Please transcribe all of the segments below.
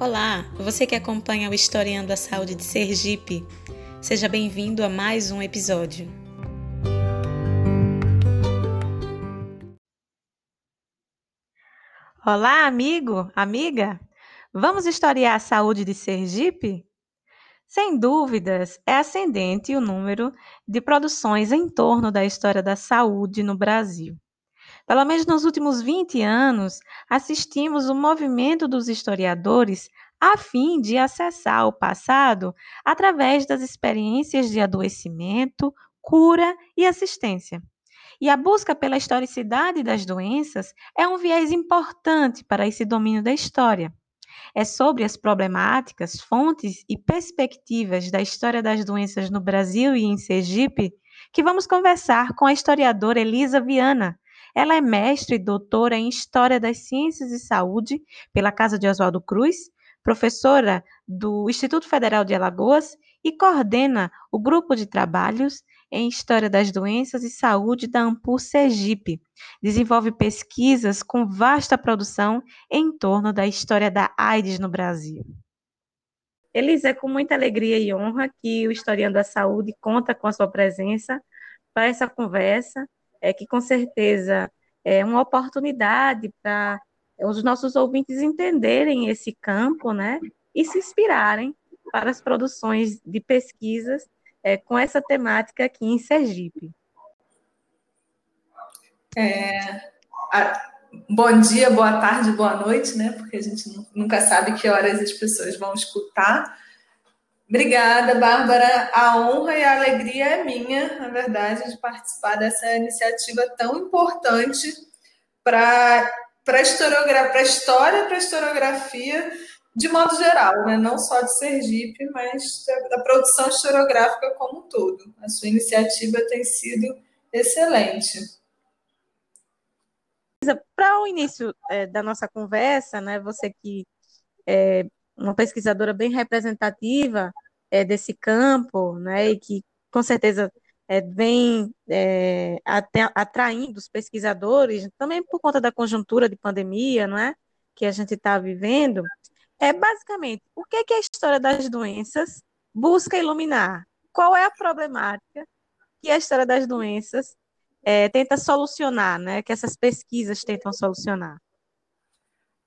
Olá, você que acompanha o Historiando a Saúde de Sergipe, seja bem-vindo a mais um episódio. Olá, amigo, amiga! Vamos historiar a saúde de Sergipe? Sem dúvidas, é ascendente o número de produções em torno da história da saúde no Brasil. Pelo menos nos últimos 20 anos, assistimos o movimento dos historiadores a fim de acessar o passado através das experiências de adoecimento, cura e assistência. E a busca pela historicidade das doenças é um viés importante para esse domínio da história. É sobre as problemáticas, fontes e perspectivas da história das doenças no Brasil e em Sergipe que vamos conversar com a historiadora Elisa Viana, ela é mestre e doutora em História das Ciências e Saúde pela Casa de Oswaldo Cruz, professora do Instituto Federal de Alagoas e coordena o grupo de trabalhos em História das Doenças e Saúde da Ampul Sergipe. Desenvolve pesquisas com vasta produção em torno da história da AIDS no Brasil. Elisa, é com muita alegria e honra que o Historiando da Saúde conta com a sua presença para essa conversa é que com certeza é uma oportunidade para os nossos ouvintes entenderem esse campo, né, e se inspirarem para as produções de pesquisas é, com essa temática aqui em Sergipe. É, a, bom dia, boa tarde, boa noite, né? Porque a gente nunca sabe que horas as pessoas vão escutar. Obrigada, Bárbara. A honra e a alegria é minha, na verdade, de participar dessa iniciativa tão importante para a historiografia, para a história, para a historiografia, de modo geral, né? não só de Sergipe, mas da produção historiográfica como um todo. A sua iniciativa tem sido excelente. Para o início é, da nossa conversa, né, você que é, uma pesquisadora bem representativa é, desse campo, né, e que com certeza é, vem é, atraindo os pesquisadores, também por conta da conjuntura de pandemia, não é, que a gente está vivendo, é basicamente o que, que a história das doenças busca iluminar? Qual é a problemática que a história das doenças é, tenta solucionar, né? Que essas pesquisas tentam solucionar?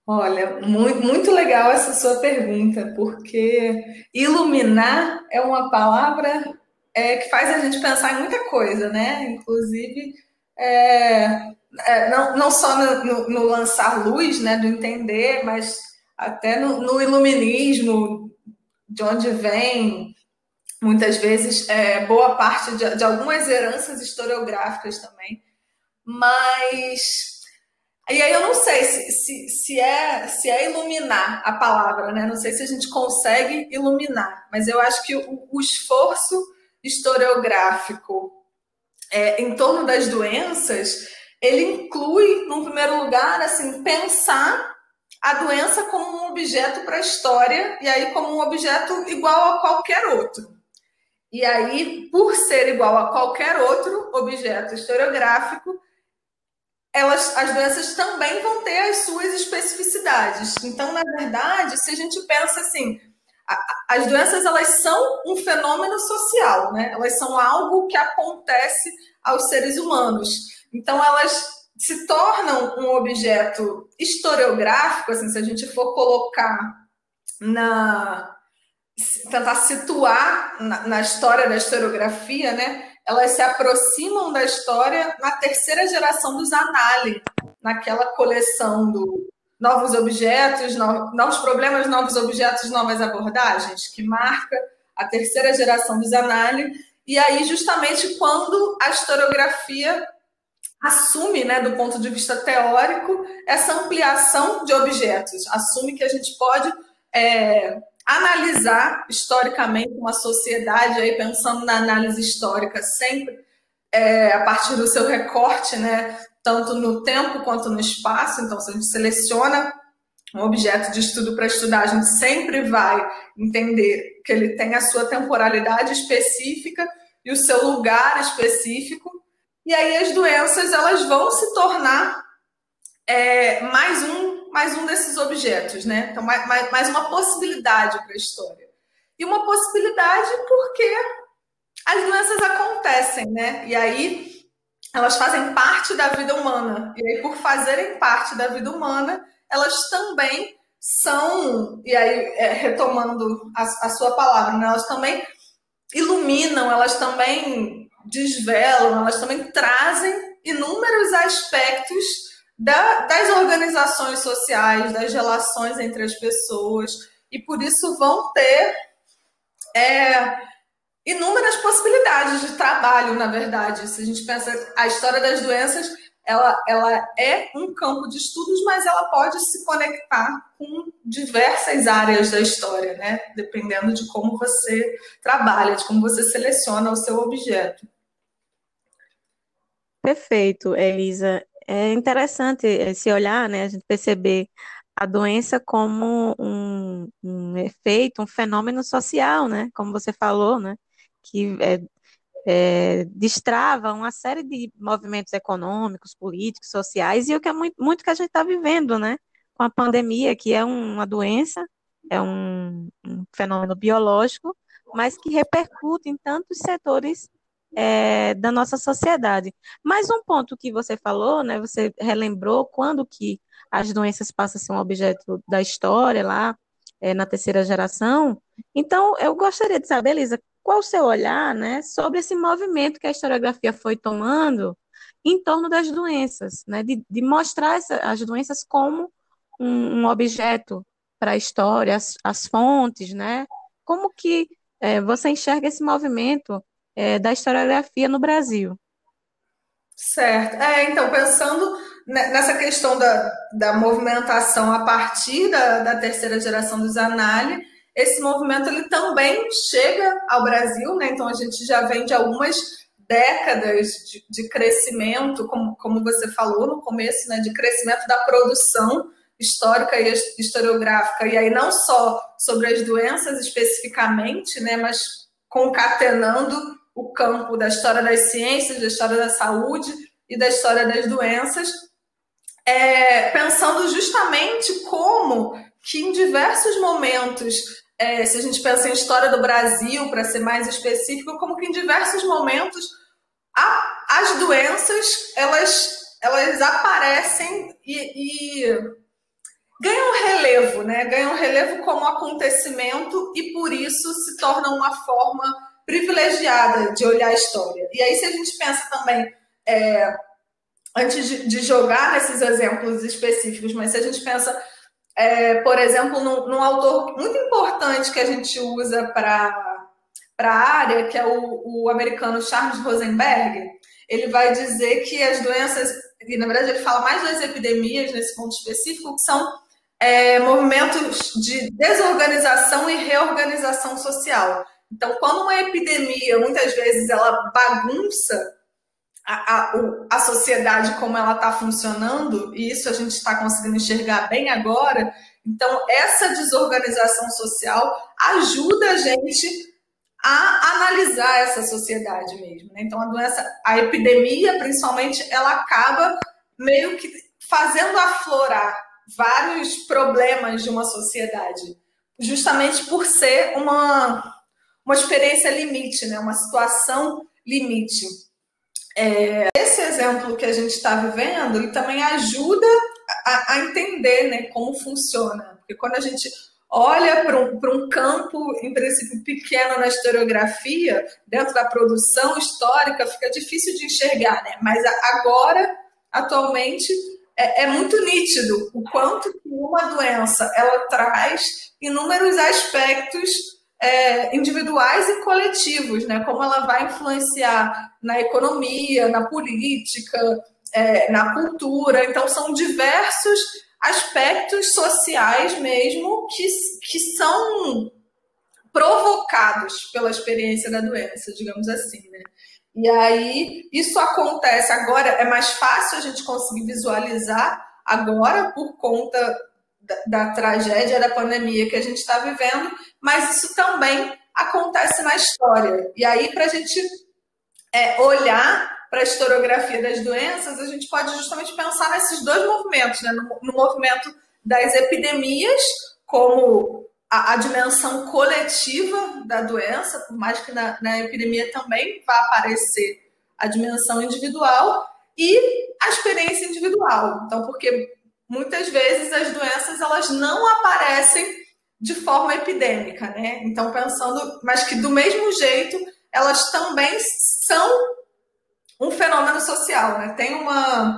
Olha, muito, muito legal essa sua pergunta, porque iluminar é uma palavra é, que faz a gente pensar em muita coisa, né? Inclusive, é, é, não, não só no, no, no, lançar luz, né, do entender, mas até no, no iluminismo, de onde vem muitas vezes é, boa parte de, de algumas heranças historiográficas também. Mas e aí eu não sei se, se, se, é, se é iluminar a palavra, né? Não sei se a gente consegue iluminar, mas eu acho que o, o esforço historiográfico é, em torno das doenças, ele inclui, num primeiro lugar, assim, pensar a doença como um objeto para a história, e aí como um objeto igual a qualquer outro. E aí, por ser igual a qualquer outro objeto historiográfico, elas, as doenças também vão ter as suas especificidades. Então, na verdade, se a gente pensa assim, a, as doenças elas são um fenômeno social, né? Elas são algo que acontece aos seres humanos. Então, elas se tornam um objeto historiográfico, assim, se a gente for colocar na tentar situar na, na história da historiografia, né? Elas se aproximam da história na terceira geração dos Anali, naquela coleção do Novos Objetos, Novos Problemas, Novos Objetos, Novas Abordagens, que marca a terceira geração dos Anali, e aí justamente quando a historiografia assume, né, do ponto de vista teórico, essa ampliação de objetos, assume que a gente pode é, analisar historicamente uma sociedade, aí pensando na análise histórica sempre é, a partir do seu recorte, né, tanto no tempo quanto no espaço. Então, se a gente seleciona um objeto de estudo para estudar, a gente sempre vai entender que ele tem a sua temporalidade específica e o seu lugar específico. E aí as doenças elas vão se tornar é, mais um mais um desses objetos, né? Então, mais, mais uma possibilidade para a história. E uma possibilidade porque as doenças acontecem, né? E aí elas fazem parte da vida humana. E aí, por fazerem parte da vida humana, elas também são, e aí, é, retomando a, a sua palavra, né? elas também iluminam, elas também desvelam, elas também trazem inúmeros aspectos da, das organizações sociais, das relações entre as pessoas, e por isso vão ter é, inúmeras possibilidades de trabalho, na verdade. Se a gente pensa a história das doenças, ela, ela é um campo de estudos, mas ela pode se conectar com diversas áreas da história, né? Dependendo de como você trabalha, de como você seleciona o seu objeto. Perfeito, Elisa. É interessante esse olhar, né? A gente perceber a doença como um, um efeito, um fenômeno social, né? Como você falou, né? Que é, é, destrava uma série de movimentos econômicos, políticos, sociais, e o que é muito, muito que a gente está vivendo, né? Com a pandemia, que é uma doença, é um, um fenômeno biológico, mas que repercute em tantos setores é, da nossa sociedade. Mais um ponto que você falou, né? Você relembrou quando que as doenças passam a ser um objeto da história lá é, na terceira geração. Então, eu gostaria de saber, Elisa, qual o seu olhar, né, sobre esse movimento que a historiografia foi tomando em torno das doenças, né, de, de mostrar essa, as doenças como um, um objeto para a história, as, as, fontes, né? Como que é, você enxerga esse movimento é, da historiografia no Brasil? Certo. É, então, pensando nessa questão da, da movimentação a partir da, da terceira geração dos Zanelli, esse movimento ele também chega ao Brasil, né? Então a gente já vem de algumas décadas de, de crescimento, como, como você falou no começo, né? De crescimento da produção histórica e historiográfica, e aí não só sobre as doenças especificamente, né? Mas concatenando o campo da história das ciências, da história da saúde e da história das doenças, é, pensando justamente como que em diversos momentos é, se a gente pensa em história do Brasil, para ser mais específico, como que em diversos momentos a, as doenças elas, elas aparecem e, e ganham relevo, né? Ganham relevo como acontecimento e por isso se tornam uma forma privilegiada de olhar a história. E aí, se a gente pensa também, é, antes de, de jogar nesses exemplos específicos, mas se a gente pensa é, por exemplo, num, num, autor muito importante que a gente usa para a área, que é o, o, americano Charles Rosenberg, ele vai dizer que as doenças, e na verdade ele fala mais das epidemias nesse ponto específico, que são é, movimentos de desorganização e reorganização social. Então, quando uma epidemia, muitas vezes, ela bagunça a, a, a sociedade como ela está funcionando, e isso a gente está conseguindo enxergar bem agora. Então, essa desorganização social ajuda a gente a analisar essa sociedade mesmo. Né? Então, a doença, a epidemia, principalmente, ela acaba meio que fazendo aflorar vários problemas de uma sociedade, justamente por ser uma, uma experiência limite, né? uma situação limite. É, esse exemplo que a gente está vivendo, ele também ajuda a, a, entender né, como funciona. Porque quando a gente olha para um, um campo, em princípio, pequeno na historiografia, dentro da produção histórica, fica difícil de enxergar. Né? Mas agora, atualmente, é, é muito nítido o quanto uma doença ela traz inúmeros aspectos é, individuais e coletivos, né? Como ela vai influenciar na economia, na política, é, na cultura. Então, são diversos aspectos sociais mesmo que, que são provocados pela experiência da doença, digamos assim, né? E aí, isso acontece agora, é mais fácil a gente conseguir visualizar agora por conta da, da tragédia da pandemia que a gente está vivendo, mas isso também acontece na história. E aí, para a gente é, olhar para a historiografia das doenças, a gente pode justamente pensar nesses dois movimentos, né? no, no movimento das epidemias como a, a dimensão coletiva da doença, por mais que na, na epidemia também vá aparecer a dimensão individual e a experiência individual. Então, porque muitas vezes as doenças elas não aparecem de forma epidêmica, né? Então, pensando, mas que do mesmo jeito elas também são um fenômeno social, né? Tem uma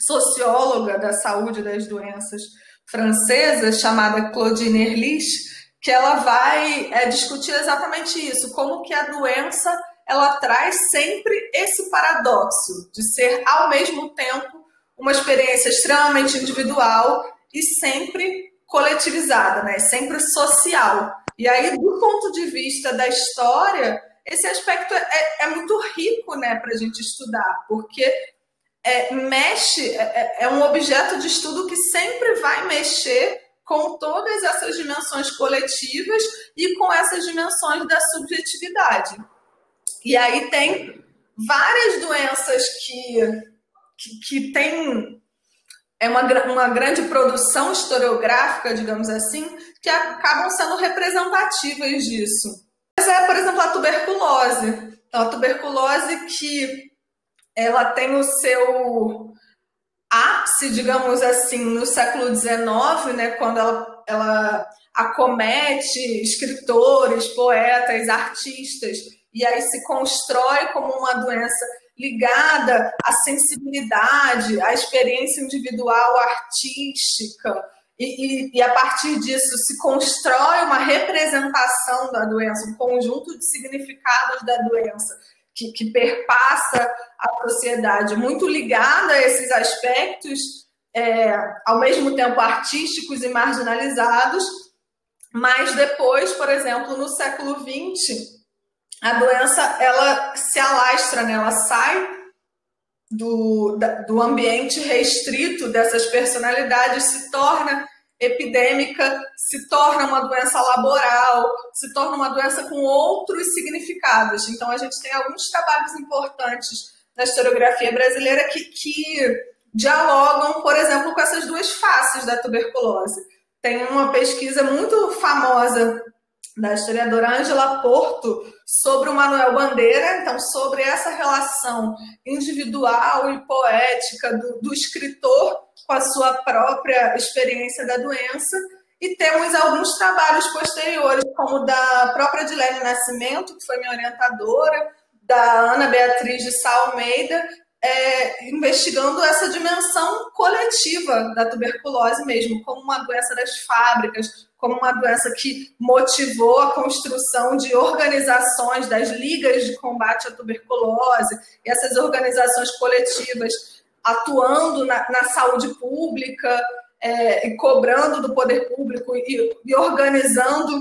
socióloga da saúde das doenças francesa chamada Claudine Erlich, que ela vai é, discutir exatamente isso, como que a doença ela traz sempre esse paradoxo de ser ao mesmo tempo uma experiência extremamente individual e sempre coletivizada, né? Sempre social. E aí, do ponto de vista da história, esse aspecto é, é muito rico, né, para a gente estudar, porque é, mexe, é, é, é um objeto de estudo que sempre vai mexer com todas essas dimensões coletivas e com essas dimensões da subjetividade. E aí tem várias doenças que, que, que têm é uma, uma grande produção historiográfica, digamos assim, que acabam sendo representativas disso. Mas é, por exemplo, a tuberculose. Então, a tuberculose que ela tem o seu ápice, digamos assim, no século XIX, né, quando ela, ela acomete escritores, poetas, artistas, e aí se constrói como uma doença ligada à sensibilidade, à experiência individual artística, e, e, e, a partir disso se constrói uma representação da doença, um conjunto de significados da doença que, que perpassa a sociedade, muito ligada a esses aspectos, é, ao mesmo tempo artísticos e marginalizados, mas depois, por exemplo, no século XX, a doença ela se alastra, né? ela sai do, do ambiente restrito dessas personalidades, se torna epidêmica, se torna uma doença laboral, se torna uma doença com outros significados. Então, a gente tem alguns trabalhos importantes na historiografia brasileira que, que dialogam, por exemplo, com essas duas faces da tuberculose. Tem uma pesquisa muito famosa da historiadora Angela Porto sobre o Manuel Bandeira, então sobre essa relação individual e poética do, do escritor com a sua própria experiência da doença. E temos alguns trabalhos posteriores, como da própria Dilene Nascimento, que foi minha orientadora, da Ana Beatriz de Sá Almeida, é, investigando essa dimensão coletiva da tuberculose mesmo, como uma doença das fábricas, como uma doença que motivou a construção de organizações das ligas de combate à tuberculose, e essas organizações coletivas atuando na, na saúde pública é, e cobrando do poder público e, e organizando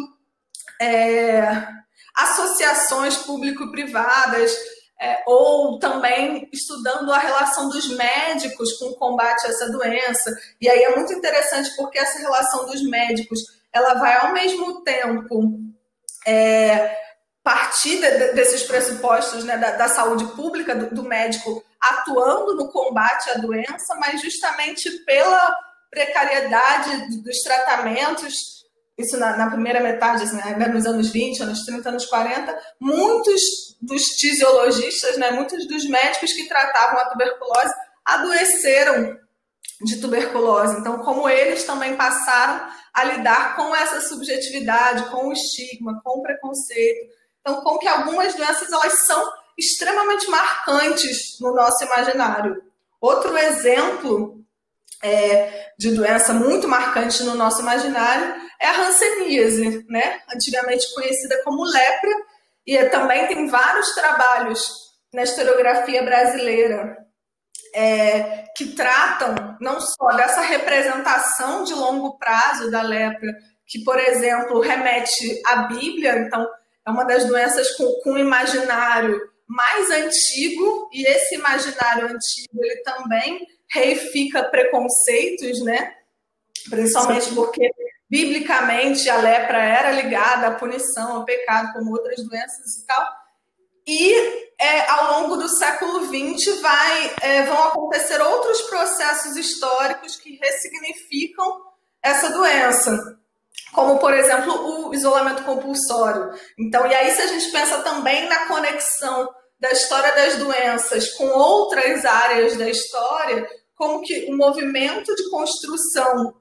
é, associações público-privadas, é, ou também estudando a relação dos médicos com o combate a essa doença. E aí é muito interessante porque essa relação dos médicos ela vai ao mesmo tempo é, partir de, desses pressupostos né, da, da, saúde pública, do, do, médico atuando no combate à doença, mas justamente pela precariedade dos tratamentos, isso na, na primeira metade, assim, né, nos anos 20, anos 30, anos 40, muitos dos fisiologistas, né, muitos dos médicos que tratavam a tuberculose adoeceram de tuberculose. Então, como eles também passaram a lidar com essa subjetividade, com o estigma, com o preconceito. Então, como que algumas doenças elas são extremamente marcantes no nosso imaginário. Outro exemplo é, de doença muito marcante no nosso imaginário é a hanseníase, né? antigamente conhecida como lepra, e também tem vários trabalhos na historiografia brasileira é, que tratam não só dessa representação de longo prazo da lepra, que, por exemplo, remete à Bíblia, então é uma das doenças com, com imaginário mais antigo, e esse imaginário antigo ele também reifica preconceitos, né? Principalmente porque biblicamente a lepra era ligada à punição, ao pecado, como outras doenças e tal. E é, ao longo do século XX vai, é, vão acontecer outros processos históricos que ressignificam essa doença. Como, por exemplo, o isolamento compulsório. Então, e aí, se a gente pensa também na conexão da história das doenças com outras áreas da história, como que o movimento de construção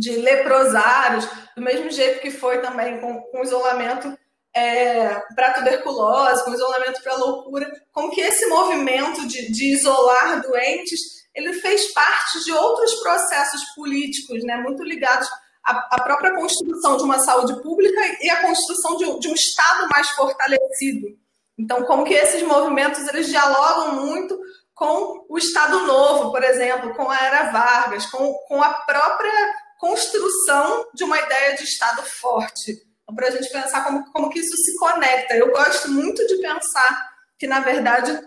de leprosários, do mesmo jeito que foi também com, com isolamento é, para tuberculose, com isolamento para loucura, como que esse movimento de, de, isolar doentes, ele fez parte de outros processos políticos, né, muito ligados à, à própria construção de uma saúde pública e à construção de, de um Estado mais fortalecido. Então, como que esses movimentos eles dialogam muito com o Estado Novo, por exemplo, com a Era Vargas, com, com a própria construção de uma ideia de Estado forte. Então, para a gente pensar como, como que isso se conecta. Eu gosto muito de pensar que, na verdade,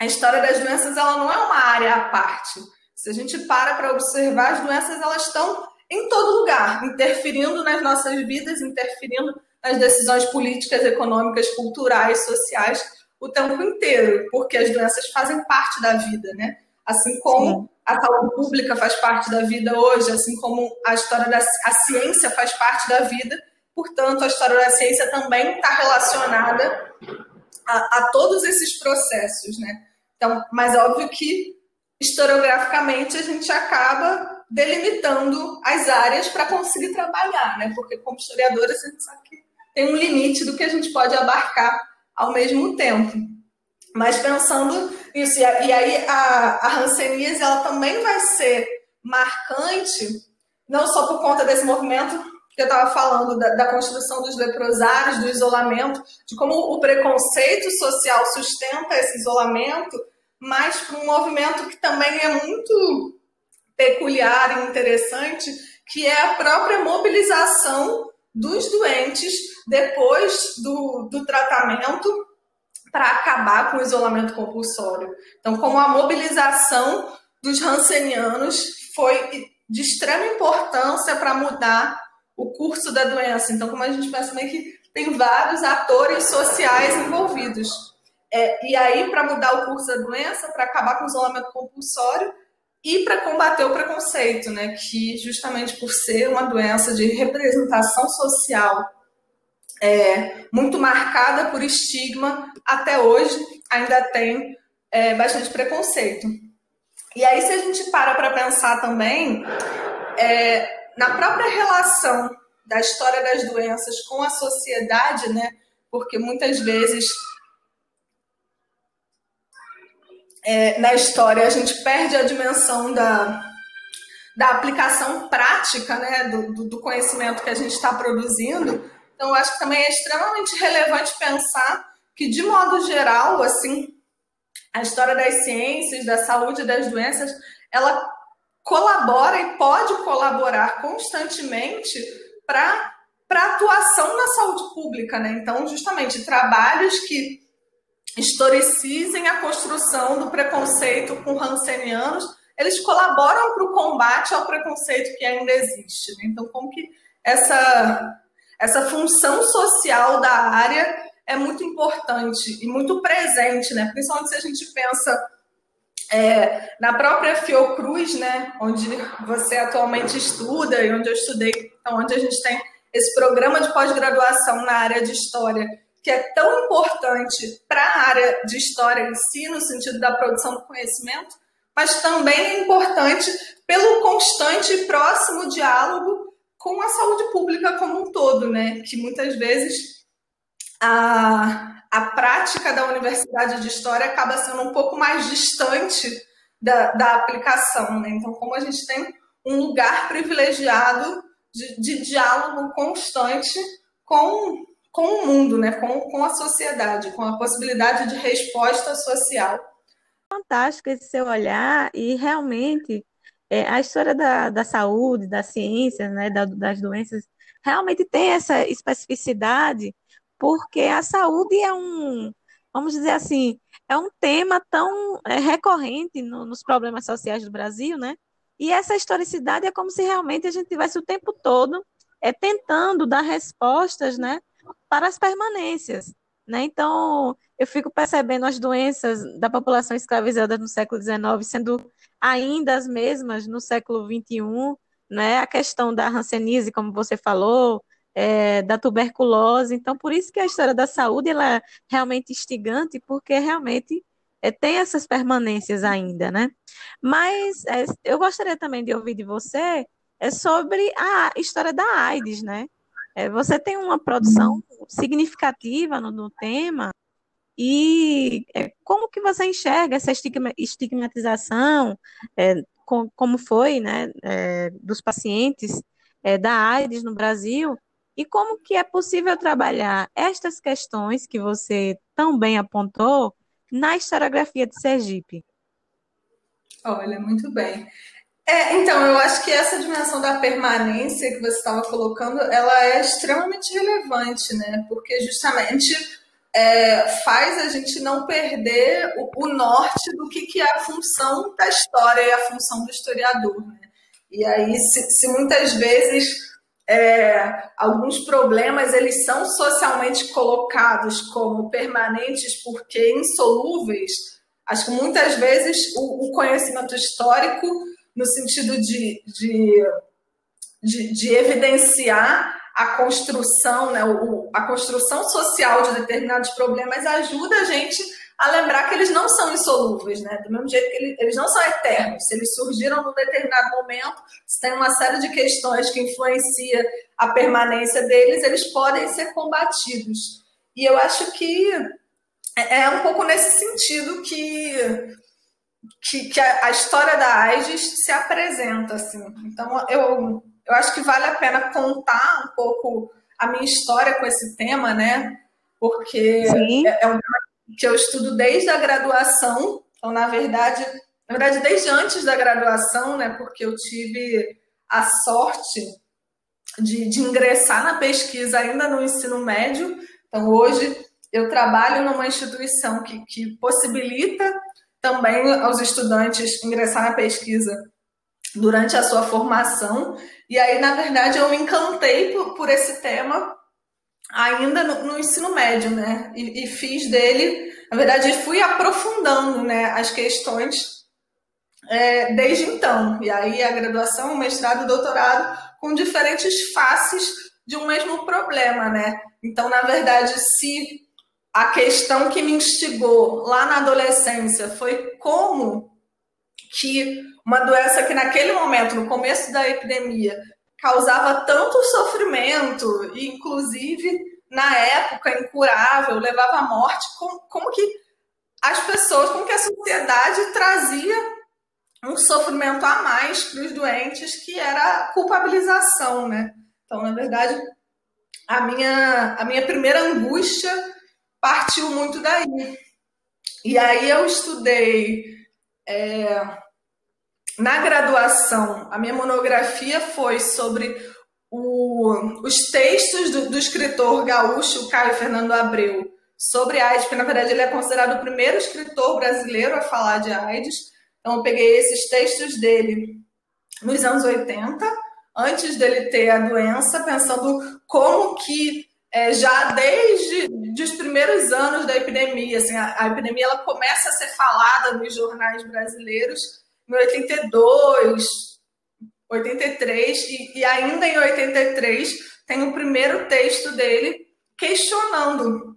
a história das doenças ela não é uma área à parte. Se a gente para para observar, as doenças elas estão em todo lugar, interferindo nas nossas vidas, interferindo nas decisões políticas, econômicas, culturais, sociais o tempo inteiro, porque as doenças fazem parte da vida, né? Assim como Sim. A saúde pública faz parte da vida hoje, assim como a história da a ciência faz parte da vida, portanto, a história da ciência também está relacionada a, a, todos esses processos, né? Então, mas é óbvio que historiograficamente a gente acaba delimitando as áreas para conseguir trabalhar, né? Porque como historiadores a gente sabe que tem um limite do que a gente pode abarcar ao mesmo tempo. Mas pensando nisso, e aí a, a hanseníase ela também vai ser marcante, não só por conta desse movimento que eu estava falando, da, da, construção dos leprosários, do isolamento, de como o preconceito social sustenta esse isolamento, mas para um movimento que também é muito peculiar e interessante, que é a própria mobilização dos doentes depois do, do tratamento para acabar com o isolamento compulsório. Então, como a mobilização dos rancenianos foi de extrema importância para mudar o curso da doença. Então, como a gente também que tem vários atores sociais envolvidos. É, e aí, para mudar o curso da doença, para acabar com o isolamento compulsório, e para combater o preconceito, né, que justamente por ser uma doença de representação social é, muito marcada por estigma, até hoje ainda tem é, bastante preconceito. E aí, se a gente para para pensar também é, na própria relação da história das doenças com a sociedade, né, porque muitas vezes é, na história a gente perde a dimensão da, da aplicação prática né, do, do conhecimento que a gente está produzindo. Então, eu acho que também é extremamente relevante pensar que, de modo geral, assim, a história das ciências, da saúde e das doenças, ela colabora e pode colaborar constantemente para a atuação na saúde pública. Né? Então, justamente, trabalhos que historicizem a construção do preconceito com hansenianos, eles colaboram para o combate ao preconceito que ainda existe. Né? Então, como que essa, essa função social da área é muito importante e muito presente, né? principalmente se a gente pensa é, na própria Fiocruz, né? onde você atualmente estuda e onde eu estudei, então, onde a gente tem esse programa de pós-graduação na área de História, que é tão importante para a área de história em si, no sentido da produção do conhecimento, mas também é importante pelo constante e próximo diálogo com a saúde pública como um todo, né? Que muitas vezes a, a prática da universidade de história acaba sendo um pouco mais distante da, da aplicação, né? Então, como a gente tem um lugar privilegiado de, de diálogo constante com com o mundo, né? com, com a sociedade, com a possibilidade de resposta social. Fantástico esse seu olhar e realmente é, a história da, da saúde, da ciência, né, da, das doenças, realmente tem essa especificidade, porque a saúde é um, vamos dizer assim, é um tema tão é, recorrente no, nos problemas sociais do Brasil, né? E essa historicidade é como se realmente a gente tivesse o tempo todo é, tentando dar respostas, né, para as permanências. Né? Então, eu fico percebendo as doenças da população escravizada no século XIX sendo ainda as mesmas no século XXI, né, a questão da hanseníase, como você falou, é, da tuberculose. Então, por isso que a história da saúde ela é realmente instigante, porque realmente é, tem essas permanências ainda, né? Mas é, eu gostaria também de ouvir de você é sobre a história da AIDS, né? É, você tem uma produção significativa no, no tema e é, como que você enxerga essa estigma, estigmatização, é, com, como foi, né, é, dos pacientes é, da AIDS no Brasil e como que é possível trabalhar estas questões que você tão bem apontou na historiografia de Sergipe? Olha, muito bem. É, então, eu acho que essa dimensão da permanência que você estava colocando, ela é extremamente relevante, né? Porque justamente é, faz a gente não perder o, o, norte do que, que é a função da história e a função do historiador. Né? E aí, se, se muitas vezes é, alguns problemas eles são socialmente colocados como permanentes porque insolúveis, acho que muitas vezes o, o conhecimento histórico, no sentido de, de, de, de evidenciar a construção, né, o, a construção social de determinados problemas ajuda a gente a lembrar que eles não são insolúveis, né? Do mesmo jeito que eles, eles não são eternos. Se eles surgiram num determinado momento, se tem uma série de questões que influencia a permanência deles, eles podem ser combatidos. E eu acho que é, é um pouco nesse sentido que, que, que a, a, história da AIDS se apresenta, assim. Então, eu, eu acho que vale a pena contar um pouco a minha história com esse tema, né? Porque é, é um tema que eu estudo desde a graduação, então, na verdade, na verdade, desde antes da graduação, né, porque eu tive a sorte de, de ingressar na pesquisa ainda no ensino médio. Então, hoje, eu trabalho numa instituição que, que possibilita também aos estudantes ingressar na pesquisa durante a sua formação. E aí, na verdade, eu me encantei por, por esse tema ainda no, no ensino médio, né? E, e, fiz dele, na verdade, fui aprofundando né, as questões é, desde então. E aí a graduação, o mestrado, o doutorado, com diferentes faces de um mesmo problema, né? Então, na verdade, se a questão que me instigou lá na adolescência foi como que uma doença que naquele momento, no começo da epidemia, causava tanto sofrimento, e inclusive na época incurável, levava à morte, como, como que as pessoas, como que a sociedade trazia um sofrimento a mais para os doentes, que era a culpabilização, né? Então, na verdade, a minha, a minha primeira angústia partiu muito daí. E aí eu estudei é, na graduação, a minha monografia foi sobre o, os textos do, do, escritor gaúcho Caio Fernando Abreu sobre AIDS, porque na verdade ele é considerado o primeiro escritor brasileiro a falar de AIDS. Então eu peguei esses textos dele nos anos 80, antes dele ter a doença, pensando como que é, já desde os primeiros anos da epidemia, assim, a, a epidemia ela começa a ser falada nos jornais brasileiros em 82, 83, e, e ainda em 83 tem o primeiro texto dele questionando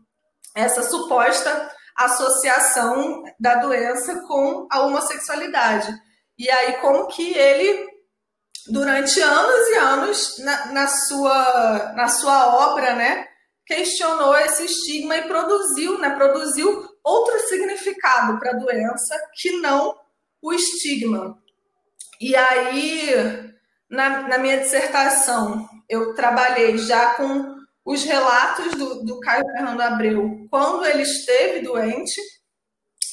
essa suposta associação da doença com a homossexualidade. E aí, como que ele, durante anos e anos, na, na, sua, na sua obra, né, questionou esse estigma e produziu, né, produziu outro significado para a doença que não o estigma. E aí, na, na minha dissertação, eu trabalhei já com os relatos do, do Caio Fernando Abreu quando ele esteve doente,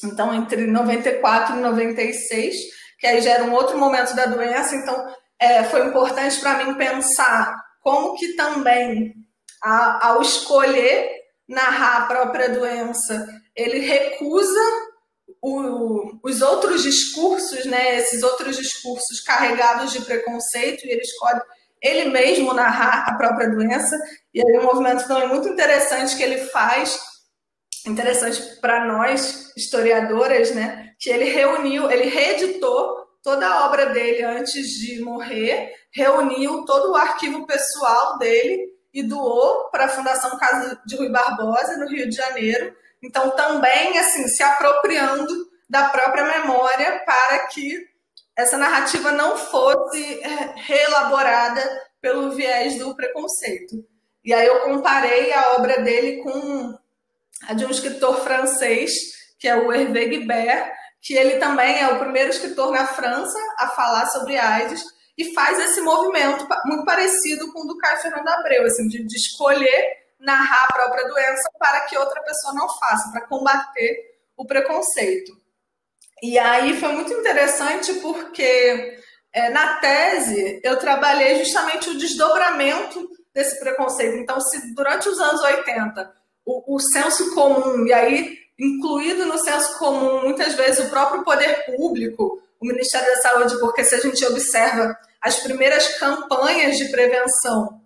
então entre 94 e 96, que aí já era um outro momento da doença, então é, foi importante para mim pensar como que também, a, ao escolher narrar a própria doença, ele recusa o, os outros discursos, né, esses outros discursos carregados de preconceito, e ele escolhe ele mesmo narrar a própria doença. E aí, um movimento também muito interessante que ele faz, interessante para nós, historiadoras, né, que ele reuniu, ele reeditou toda a obra dele antes de morrer, reuniu todo o arquivo pessoal dele e doou para a Fundação Casa de Rui Barbosa, no Rio de Janeiro. Então, também assim, se apropriando da própria memória para que essa narrativa não fosse é, reelaborada pelo viés do preconceito. E aí eu comparei a obra dele com a de um escritor francês, que é o Hervé Guibert, que ele também é o primeiro escritor na França a falar sobre AIDS e faz esse movimento muito parecido com o do Caio Fernando Abreu, assim, de, de escolher narrar a própria doença para que outra pessoa não faça, para combater o preconceito. E aí foi muito interessante porque é, na tese eu trabalhei justamente o desdobramento desse preconceito. Então, se durante os anos 80 o, o senso comum, e aí incluído no senso comum muitas vezes o próprio poder público, o Ministério da Saúde, porque se a gente observa as primeiras campanhas de prevenção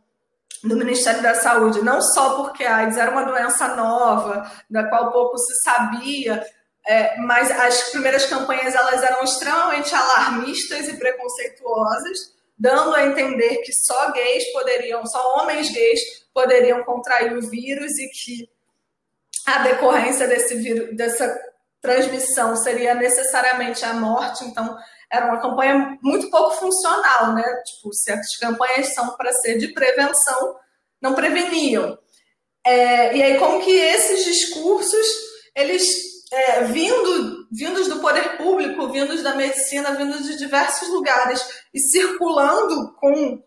do Ministério da Saúde, não só porque a AIDS era uma doença nova, da qual pouco se sabia, é, mas as primeiras campanhas elas eram extremamente alarmistas e preconceituosas, dando a entender que só gays poderiam, só homens gays poderiam contrair o vírus e que a decorrência desse vírus, dessa transmissão seria necessariamente a morte. Então, era uma campanha muito pouco funcional, né? Tipo, se as campanhas são para ser de prevenção, não preveniam. É, e aí, como que esses discursos, eles é, vindo, vindos do poder público, vindos da medicina, vindos de diversos lugares e circulando com,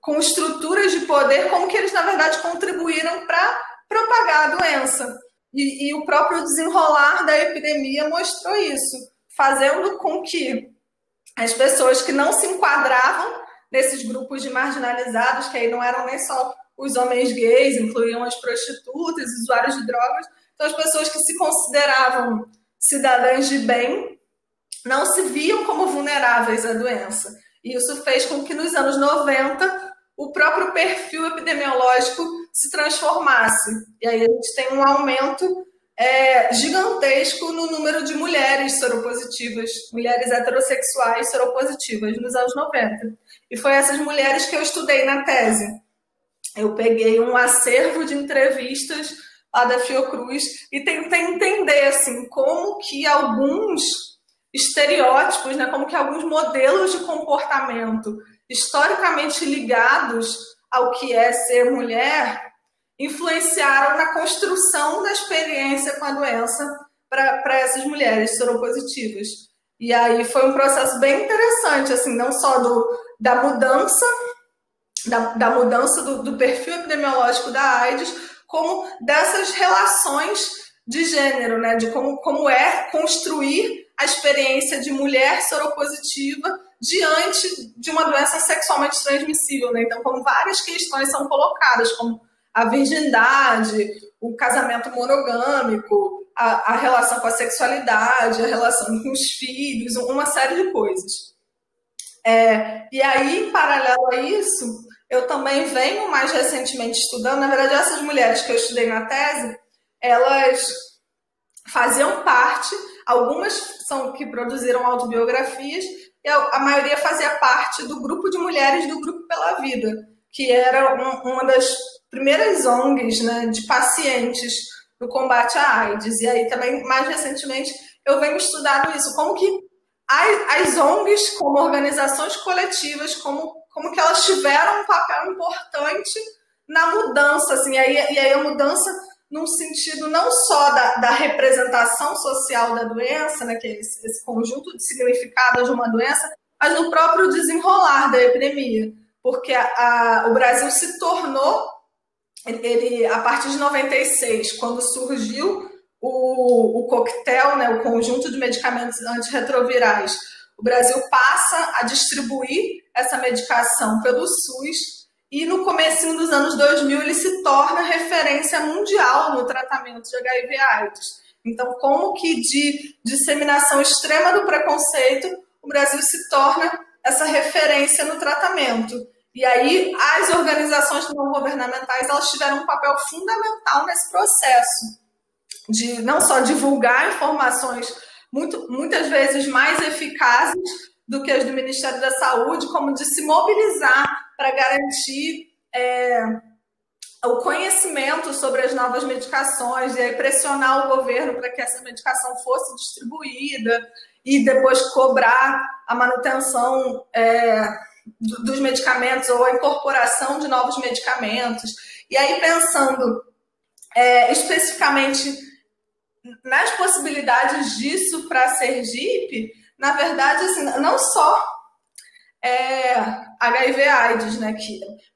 com estruturas de poder, como que eles, na verdade, contribuíram para propagar a doença. E, e o próprio desenrolar da epidemia mostrou isso, fazendo com que as pessoas que não se enquadravam nesses grupos de marginalizados, que aí não eram nem só os homens gays, incluíam as prostitutas, usuários de drogas, então, as pessoas que se consideravam cidadãs de bem não se viam como vulneráveis à doença. E isso fez com que nos anos 90 o próprio perfil epidemiológico se transformasse. E aí a gente tem um aumento é, gigantesco no número de mulheres seropositivas, mulheres heterossexuais seropositivas nos anos 90. E foi essas mulheres que eu estudei na tese. Eu peguei um acervo de entrevistas lá da Fiocruz e tentei entender assim como que alguns estereótipos, né, como que alguns modelos de comportamento historicamente ligados ao que é ser mulher influenciaram na construção da experiência com a doença para essas mulheres seropositivas. E aí foi um processo bem interessante, assim, não só do, da mudança, da, da mudança do, do perfil epidemiológico da AIDS, como dessas relações de gênero, né? De como, como é construir a experiência de mulher soropositiva diante de uma doença sexualmente transmissível, né? Então, como várias questões são colocadas, como a virgindade, o casamento monogâmico, a, a relação com a sexualidade, a relação com os filhos, uma série de coisas. É, e aí, em paralelo a isso, eu também venho mais recentemente estudando, na verdade, essas mulheres que eu estudei na tese, elas faziam parte, algumas são que produziram autobiografias, e a, maioria fazia parte do grupo de mulheres do Grupo Pela Vida, que era um, uma das primeiras ONGs né, de pacientes no combate à AIDS. E aí também, mais recentemente, eu venho estudando isso, como que as, ONGs, como organizações coletivas, como como que elas tiveram um papel importante na mudança, assim, e aí, e aí a mudança num sentido não só da, da, representação social da doença, né, que é esse, esse, conjunto de significados de uma doença, mas no próprio desenrolar da epidemia, porque a, a, o Brasil se tornou, ele, a partir de 96, quando surgiu o, o coquetel, né, o conjunto de medicamentos antirretrovirais, o Brasil passa a distribuir essa medicação pelo SUS e no começo dos anos 2000 ele se torna referência mundial no tratamento de HIV AIDS. Então, como que de disseminação extrema do preconceito, o Brasil se torna essa referência no tratamento. E aí as organizações não governamentais elas tiveram um papel fundamental nesse processo de não só divulgar informações muito, muitas vezes mais eficazes do que as do Ministério da Saúde, como de se mobilizar para garantir é, o conhecimento sobre as novas medicações e aí pressionar o governo para que essa medicação fosse distribuída e depois cobrar a manutenção é, dos medicamentos ou a incorporação de novos medicamentos. E aí, pensando é, especificamente nas possibilidades disso para Sergipe, na verdade, assim, não só é, HIV/AIDS, né?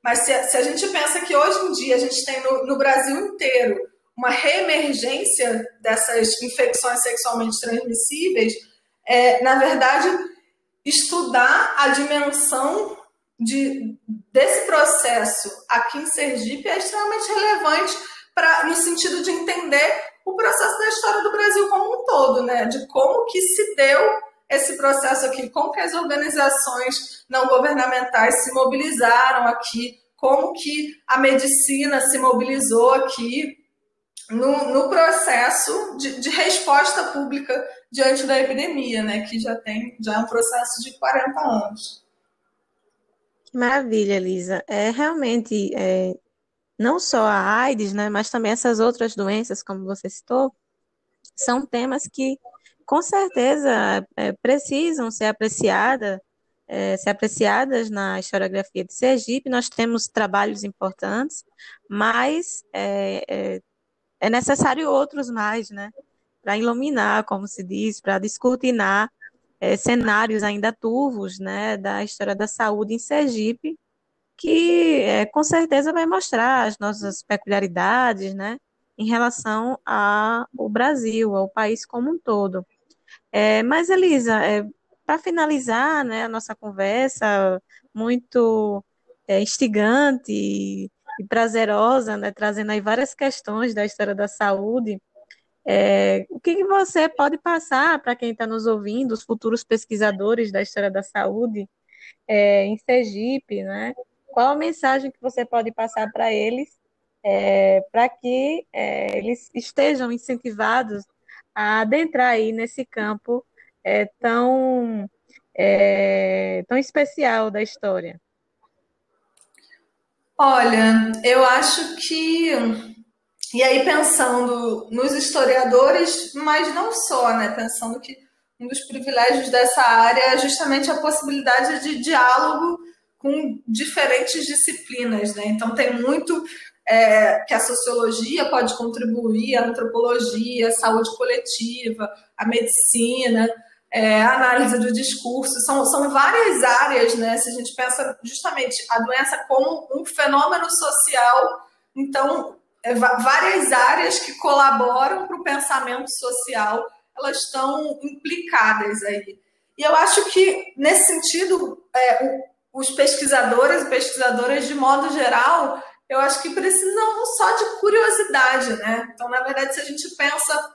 Mas se, se, a gente pensa que hoje em dia a gente tem no, no Brasil inteiro uma reemergência dessas infecções sexualmente transmissíveis, é, na verdade, estudar a dimensão de, desse processo aqui em Sergipe é extremamente relevante pra, no sentido de entender o processo da história do Brasil como um todo, né? De como que se deu esse processo aqui, como que as organizações não governamentais se mobilizaram aqui, como que a medicina se mobilizou aqui no, no processo de, de, resposta pública diante da epidemia, né? Que já tem já é um processo de 40 anos. Que maravilha, Lisa. É realmente é, não só a AIDS, né, mas também essas outras doenças, como você citou, são temas que com certeza é, precisam ser apreciadas, é, ser apreciadas na historiografia de Sergipe. Nós temos trabalhos importantes, mas é, é, é necessário outros mais, né? Para iluminar, como se diz, para descortinar é, cenários ainda turvos, né, da história da saúde em Sergipe, que é, com certeza vai mostrar as nossas peculiaridades, né, em relação ao Brasil, ao país como um todo. É, mas, Elisa, é, para finalizar né, a nossa conversa, muito é, instigante e, prazerosa, né, trazendo aí várias questões da história da saúde, é, o que, que, você pode passar para quem está nos ouvindo, os futuros pesquisadores da história da saúde é, em Sergipe, né? Qual a mensagem que você pode passar para eles é, para que é, eles estejam incentivados a adentrar aí nesse campo é, tão, é, tão especial da história? Olha, eu acho que. E aí, pensando nos historiadores, mas não só, né? Pensando que um dos privilégios dessa área é justamente a possibilidade de diálogo com diferentes disciplinas, né? Então, tem muito é, que a sociologia pode contribuir, a antropologia, a saúde coletiva, a medicina, é, a análise do discurso, são, são várias áreas, né? Se a gente pensa justamente a doença como um fenômeno social, então várias áreas que colaboram para o pensamento social, elas estão implicadas aí. E eu acho que, nesse sentido, é, os pesquisadores e pesquisadoras, de modo geral, eu acho que precisam só de curiosidade, né? Então, na verdade, se a gente pensa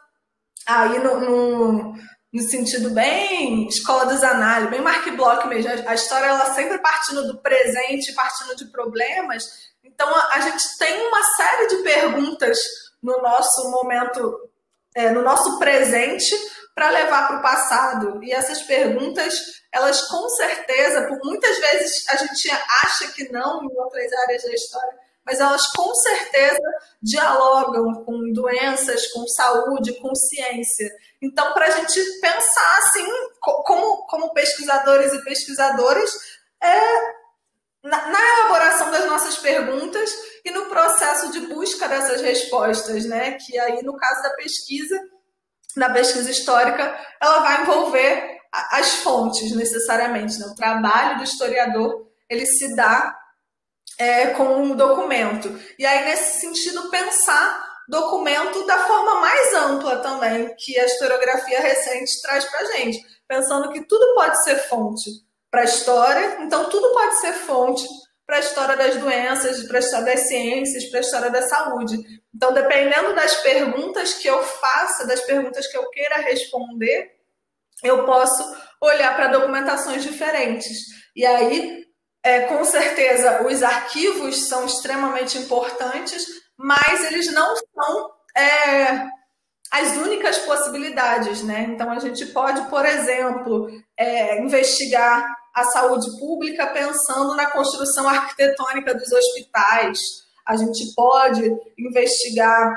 aí no, no, no sentido bem escola dos análises, bem Mark Bloch mesmo, a história ela sempre partindo do presente, partindo de problemas. Então, a, gente tem uma série de perguntas no nosso momento, é, no nosso presente, para levar para o passado. E essas perguntas, elas com certeza, por muitas vezes a gente acha que não em outras áreas da história, mas elas com certeza dialogam com doenças, com saúde, com ciência. Então, para a gente pensar assim, como, como pesquisadores e pesquisadoras, é, na, na, elaboração das nossas perguntas e no processo de busca dessas respostas, né? Que aí, no caso da pesquisa, da pesquisa histórica, ela vai envolver as fontes necessariamente. Né? O trabalho do historiador ele se dá é, com um documento. E aí, nesse sentido, pensar documento da forma mais ampla também, que a historiografia recente traz para gente, pensando que tudo pode ser fonte para a história, então tudo pode ser fonte para a história das doenças, para a história das ciências, para a história da saúde. Então, dependendo das perguntas que eu faça, das perguntas que eu queira responder, eu posso olhar para documentações diferentes. E aí, é, com certeza, os arquivos são extremamente importantes, mas eles não são é, as únicas possibilidades, né? Então a gente pode, por exemplo, é, investigar a saúde pública pensando na construção arquitetônica dos hospitais. A gente pode investigar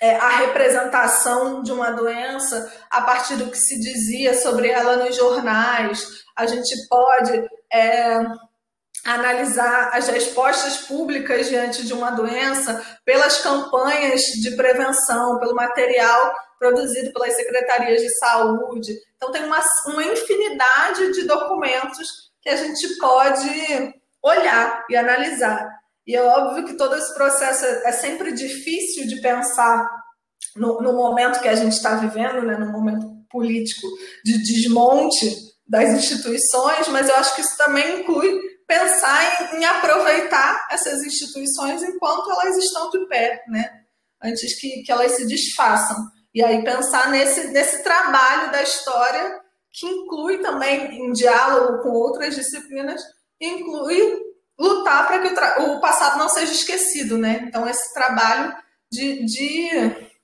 é, a representação de uma doença a partir do que se dizia sobre ela nos jornais. A gente pode é, analisar as respostas públicas diante de uma doença pelas campanhas de prevenção, pelo material produzido pelas secretarias de saúde. Então, tem uma, uma infinidade de documentos que a gente pode olhar e analisar. E é óbvio que todo esse processo é, sempre difícil de pensar no, no momento que a gente está vivendo, né, no momento político de desmonte das instituições, mas eu acho que isso também inclui pensar em, em, aproveitar essas instituições enquanto elas estão de pé, né? Antes que, que elas se desfaçam. E aí pensar nesse, nesse trabalho da história que inclui também, em diálogo com outras disciplinas, inclui lutar para que o, o, passado não seja esquecido, né? Então, esse trabalho de, de,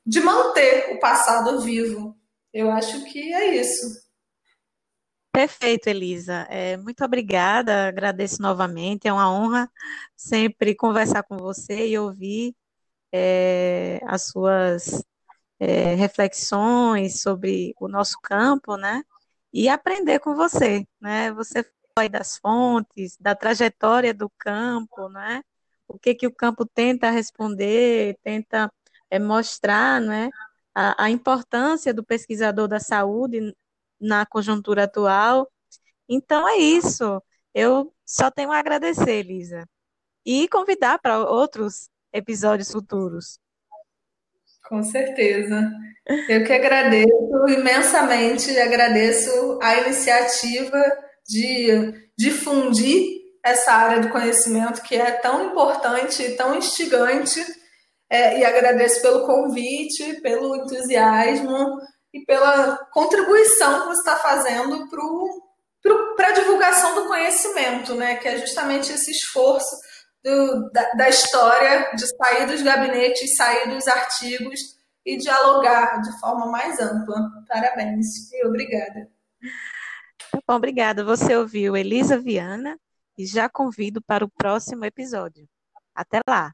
de manter o passado vivo. Eu acho que é isso. Perfeito, Elisa. É, muito obrigada, agradeço novamente. É uma honra sempre conversar com você e ouvir é, as suas é, reflexões sobre o nosso campo, né? E aprender com você, né? Você aí das fontes, da trajetória do campo, né? O que que o campo tenta responder, tenta é, mostrar, né? A, a importância do pesquisador da saúde na conjuntura atual. Então é isso. Eu só tenho a agradecer, Elisa. E convidar para outros episódios futuros. Com certeza. Eu que agradeço imensamente, agradeço a iniciativa de difundir essa área do conhecimento que é tão importante e tão instigante. É, e agradeço pelo convite, pelo entusiasmo e pela contribuição que você está fazendo para a divulgação do conhecimento, né? que é justamente esse esforço do, da, da, história de sair dos gabinetes, sair dos artigos e dialogar de forma mais ampla. Parabéns e obrigada. Tá bom, obrigada. Você ouviu Elisa Viana e já convido para o próximo episódio. Até lá!